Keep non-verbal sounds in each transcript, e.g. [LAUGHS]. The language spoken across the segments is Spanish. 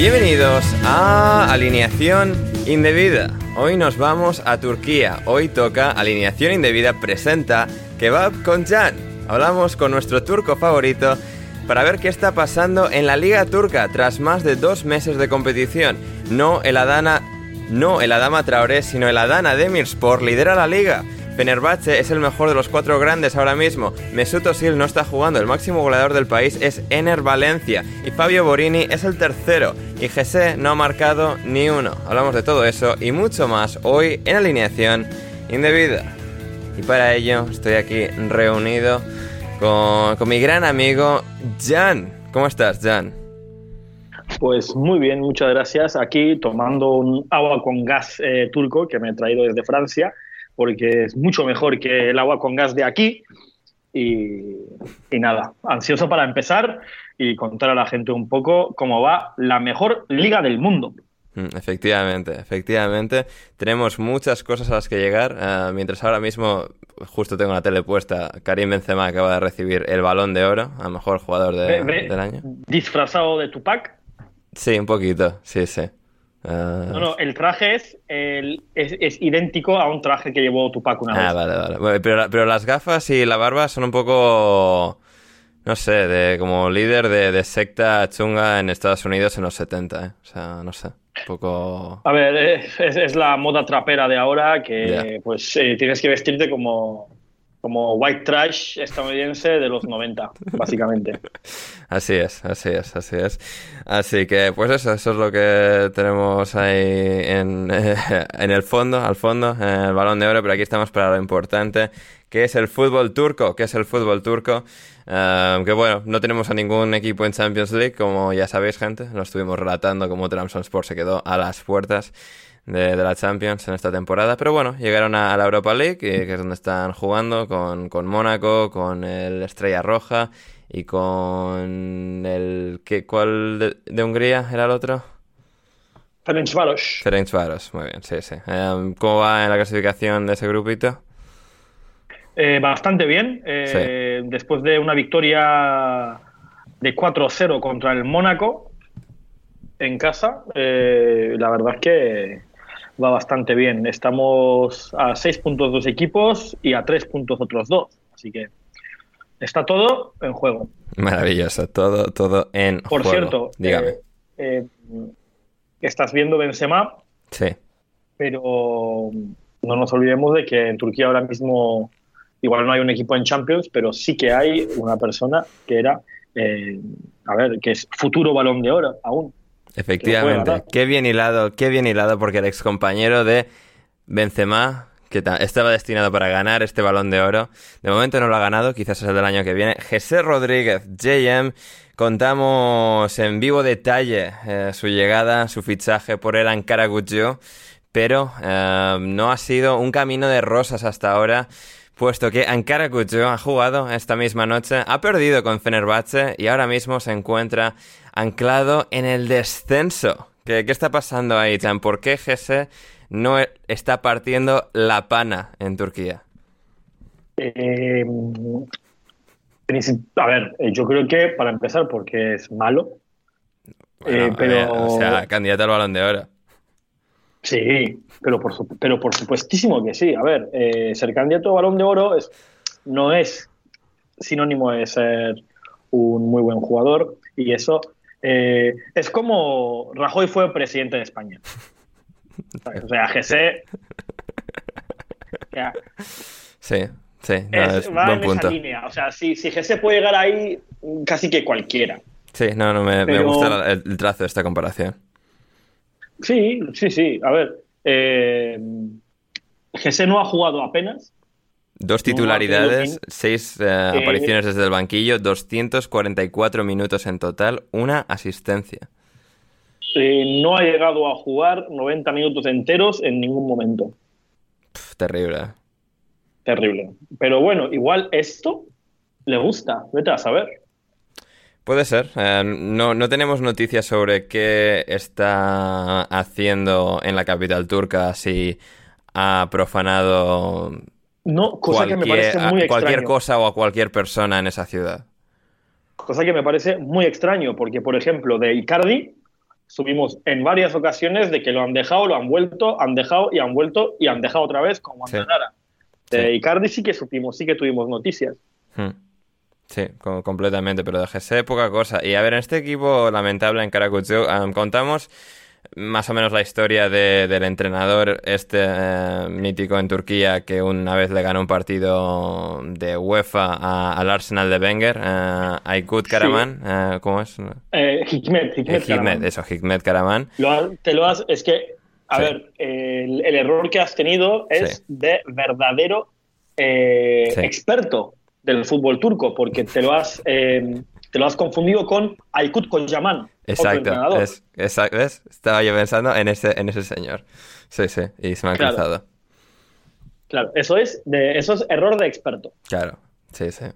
Bienvenidos a Alineación Indebida. Hoy nos vamos a Turquía. Hoy toca Alineación Indebida presenta Kebab con Jan. Hablamos con nuestro turco favorito para ver qué está pasando en la Liga Turca tras más de dos meses de competición. No el Adana, no el Adama Traoré, sino el Adana Demirspor lidera la liga. Fenerbahce es el mejor de los cuatro grandes ahora mismo. Mesut Özil no está jugando, el máximo goleador del país es Ener Valencia y Fabio Borini es el tercero y Gese no ha marcado ni uno. Hablamos de todo eso y mucho más hoy en alineación indebida. Y para ello estoy aquí reunido con, con mi gran amigo Jan. ¿Cómo estás, Jan? Pues muy bien, muchas gracias. Aquí tomando un agua con gas eh, turco que me he traído desde Francia porque es mucho mejor que el agua con gas de aquí. Y, y, nada, ansioso para empezar y contar a la gente un poco cómo va la mejor liga del mundo. Mm, Efectivamente, efectivamente. Tenemos muchas cosas a las que llegar. Uh, mientras ahora mismo, justo tengo la tele puesta, Karim Benzema acaba de recibir el balón de oro a mejor jugador de, Ve- ve- del año. Disfrazado de Tupac. Sí, un poquito, sí, sí. Uh, No, no, el traje es, el- es, es idéntico a un traje que llevó Tupac una vez. Ah, vale, vale. Bueno, pero, pero las gafas y la barba son un poco, no sé, de como líder de, de secta chunga en Estados Unidos en los 70, ¿eh? O sea, no sé, un poco... A ver, es, la moda trapera de ahora que pues eh, tienes que vestirte como, como white trash estadounidense de los 90, [LAUGHS] básicamente. Así es, así es, así es. Así que, pues eso, eso es lo que tenemos ahí en, [LAUGHS] en el fondo, al fondo, en el balón de oro, pero aquí estamos para lo importante, que es el fútbol turco, que es el fútbol turco. Eh, que bueno, no tenemos a ningún equipo en Champions League, como ya sabéis, gente. Lo estuvimos relatando como Sport se quedó a las puertas de, de la Champions en esta temporada. Pero bueno, llegaron a, a la Europa League, que, que es donde están jugando con, con Mónaco, con el Estrella Roja y con el... ¿qué, ¿Cuál de, de Hungría era el otro? Ferencváros. Ferencváros, muy bien, sí, sí. Eh, ¿Cómo va en la clasificación de ese grupito? Eh, bastante bien. eh, Después de una victoria de 4-0 contra el Mónaco en casa, eh, la verdad es que va bastante bien. Estamos a 6 puntos dos equipos y a 3 puntos otros dos. Así que está todo en juego. Maravilloso, todo, todo en Por juego. cierto, Dígame. eh, eh, estás viendo Benzema, Sí, pero no nos olvidemos de que en Turquía ahora mismo igual no hay un equipo en Champions, pero sí que hay una persona que era, eh, a ver, que es futuro balón de oro aún. Efectivamente, qué bien hilado, qué bien hilado, porque el excompañero de Benzema, que estaba destinado para ganar este balón de oro, de momento no lo ha ganado, quizás es el del año que viene. José Rodríguez, JM, contamos en vivo detalle eh, su llegada, su fichaje por el Ankara pero eh, no ha sido un camino de rosas hasta ahora puesto que Ankara Gujo ha jugado esta misma noche, ha perdido con Fenerbahce y ahora mismo se encuentra anclado en el descenso. ¿Qué, qué está pasando ahí, Jan? ¿Por qué GS no está partiendo la pana en Turquía? Eh, a ver, eh, yo creo que para empezar porque es malo. Eh, pero... o sea, candidato al balón de oro. Sí, pero por, pero por supuestísimo que sí. A ver, eh, ser candidato a balón de oro es, no es sinónimo de ser un muy buen jugador y eso eh, es como Rajoy fue presidente de España. [LAUGHS] O sea, GC. Sí, sí, es, va en esa línea. O sea, si, si GC puede llegar ahí, casi que cualquiera. Sí, no, no, me, me gusta el trazo de esta comparación. Sí, sí, sí. A ver, eh, no ha jugado apenas. Dos titularidades, seis eh, eh, apariciones desde el banquillo, 244 minutos en total, una asistencia. Eh, no ha llegado a jugar 90 minutos enteros en ningún momento. terrible. Terrible. Pero bueno, igual esto le gusta, vete a saber. Puede ser. Eh, no, no, tenemos noticias sobre qué está haciendo en la capital turca, si ha profanado no, cosa que me parece muy cualquier cosa o a cualquier persona en esa ciudad. Cosa que me parece muy extraño, porque por ejemplo de Icardi subimos en varias ocasiones de que lo han dejado, lo han vuelto, han dejado y han vuelto y han dejado otra vez como antes De Icardi sí que supimos, sí que tuvimos noticias. Hmm. Sí, completamente, pero de poca cosa. Y a ver, en este equipo lamentable en Karakutsio contamos más o menos la historia del entrenador este eh, mítico en Turquía que una vez le ganó un partido de UEFA al Arsenal de Wenger, uh, Aykut Karaman, eh, ¿cómo es? Hikmet, Hikmet, eso, Hikmet Karaman. te lo has, es que, a ver, el, error que has tenido es de verdadero experto del fútbol turco, porque te lo has, eh, te lo has confundido con Aykut Kocaman. Exacto, es, exacto estaba yo pensando en ese, en ese señor. Sí, sí, y se me ha claro. Claro, eso es, de, eso es error de experto. Claro, sí, sí.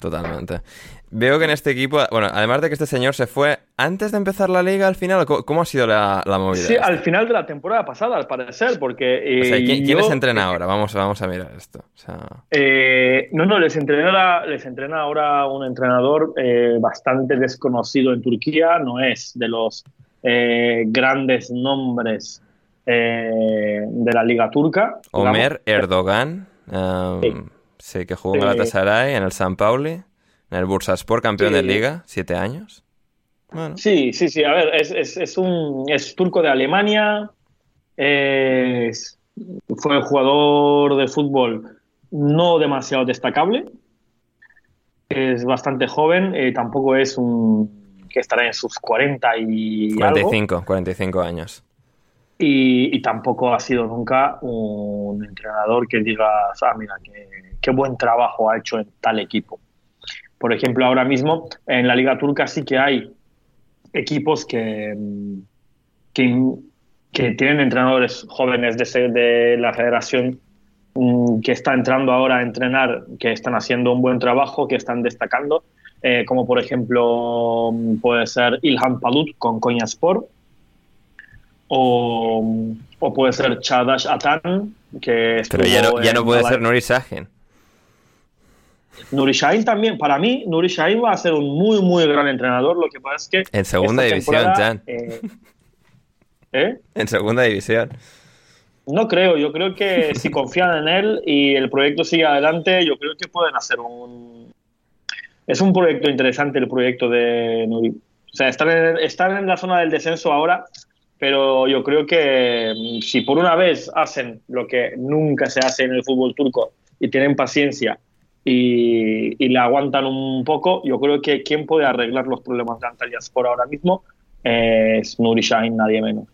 Totalmente. Veo que en este equipo, bueno, además de que este señor se fue antes de empezar la liga al final, ¿cómo ha sido la, movida? Sí, al final de la temporada pasada, al parecer, porque... Eh, ¿quién, les entrena ahora? Vamos, vamos a mirar esto. Eh, no, no, les entrena, les entrena ahora un entrenador eh, bastante desconocido en Turquía, no es de los grandes nombres de la liga turca. Omer Erdogan. Sí, que jugó en Galatasaray, en el San Pauli, en el Bursaspor, campeón de liga, siete años. Sí, sí, sí. A ver, es, es, un es turco de Alemania. fue jugador de fútbol no demasiado destacable. Es bastante joven. Eh, tampoco es un que estará en sus 40 y 45, 45 años. Y, tampoco ha sido nunca un entrenador que diga, ah, mira, qué buen trabajo ha hecho en tal equipo. Por ejemplo, ahora mismo en la Liga Turca sí que hay equipos que, que, tienen entrenadores jóvenes de, de la federación mm, que está entrando ahora a entrenar, que están haciendo un buen trabajo, que están destacando, eh, como por ejemplo mm, puede ser Ilhan Palut con Sport o, o puede ser Chadash Atan, que Pero ya no, ya no puede ser Nuri Sahin. Nuri Sahin también, para mí, Nuri Sahin va a ser un muy, muy gran entrenador. Lo que pasa es que. En segunda división, Jan. Eh, ¿eh? En segunda división. No creo, yo creo que si [LAUGHS] confían en él y el proyecto sigue adelante, yo creo que pueden hacer un. Es un proyecto interesante el proyecto de Nuri. O sea, están en, están en la zona del descenso ahora, pero yo creo que mm, si por una vez hacen lo que nunca se hace en el fútbol turco y tienen paciencia y, le aguantan un poco, yo creo que quien puede arreglar los problemas de Antalya por ahora mismo es Nuri nadie menos.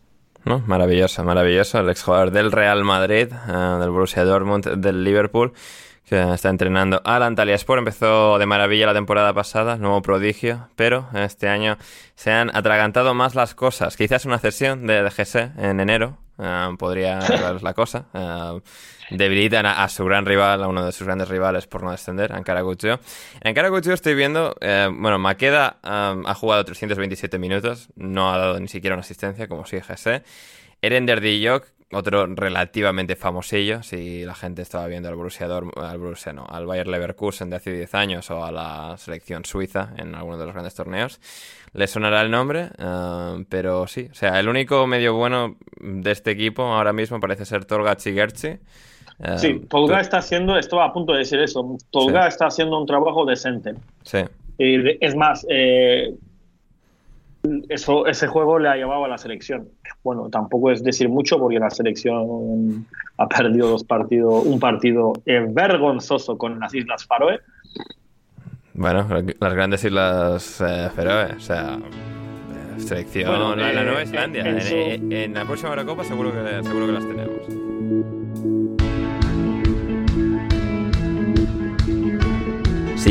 ¿no? Maravilloso, maravilloso. El exjugador del Real Madrid, eh, del Borussia Dortmund, del Liverpool, que está entrenando al Antalya Sport. Empezó de maravilla la temporada pasada, nuevo prodigio, pero este año se han atragantado más las cosas. Quizás una cesión de DGC en enero, eh, podría ser [LAUGHS] la cosa. Eh, debilitan a, su gran rival, a uno de sus grandes rivales por no descender, Ankara Guccio. En Ankara Guccio estoy viendo, eh, bueno, Maqueda ha jugado 327 minutos, no ha dado ni siquiera una asistencia, como si GC. Eren Derdijok, otro relativamente famosillo, si la gente estaba viendo al Borussia, al Borussia no, al Bayer Leverkusen de hace 10 años o a la selección suiza en alguno de los grandes torneos, le sonará el nombre, eh, pero sí, o sea, el único medio bueno de este equipo ahora mismo parece ser Tolga Chigerchi. Eh, sí, Tolga está haciendo, estaba a punto de decir eso, Tolga está haciendo un trabajo decente. Sí. Y es más, eh, eso, ese juego le ha llevado a la selección. Bueno, tampoco es decir mucho porque la selección ha perdido dos partidos, un partido vergonzoso con las Islas Faroe. Bueno, las grandes Islas eh, Feroe, o sea, eh, selección, la, Nueva Islandia. En, la próxima Eurocopa seguro que, seguro que las tenemos.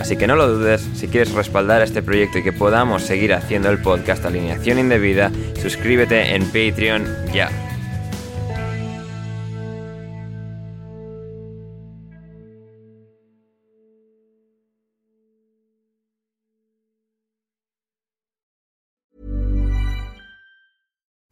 Así que no lo dudes, si quieres respaldar este proyecto y que podamos seguir haciendo el podcast Alineación Indebida, suscríbete en Patreon ya.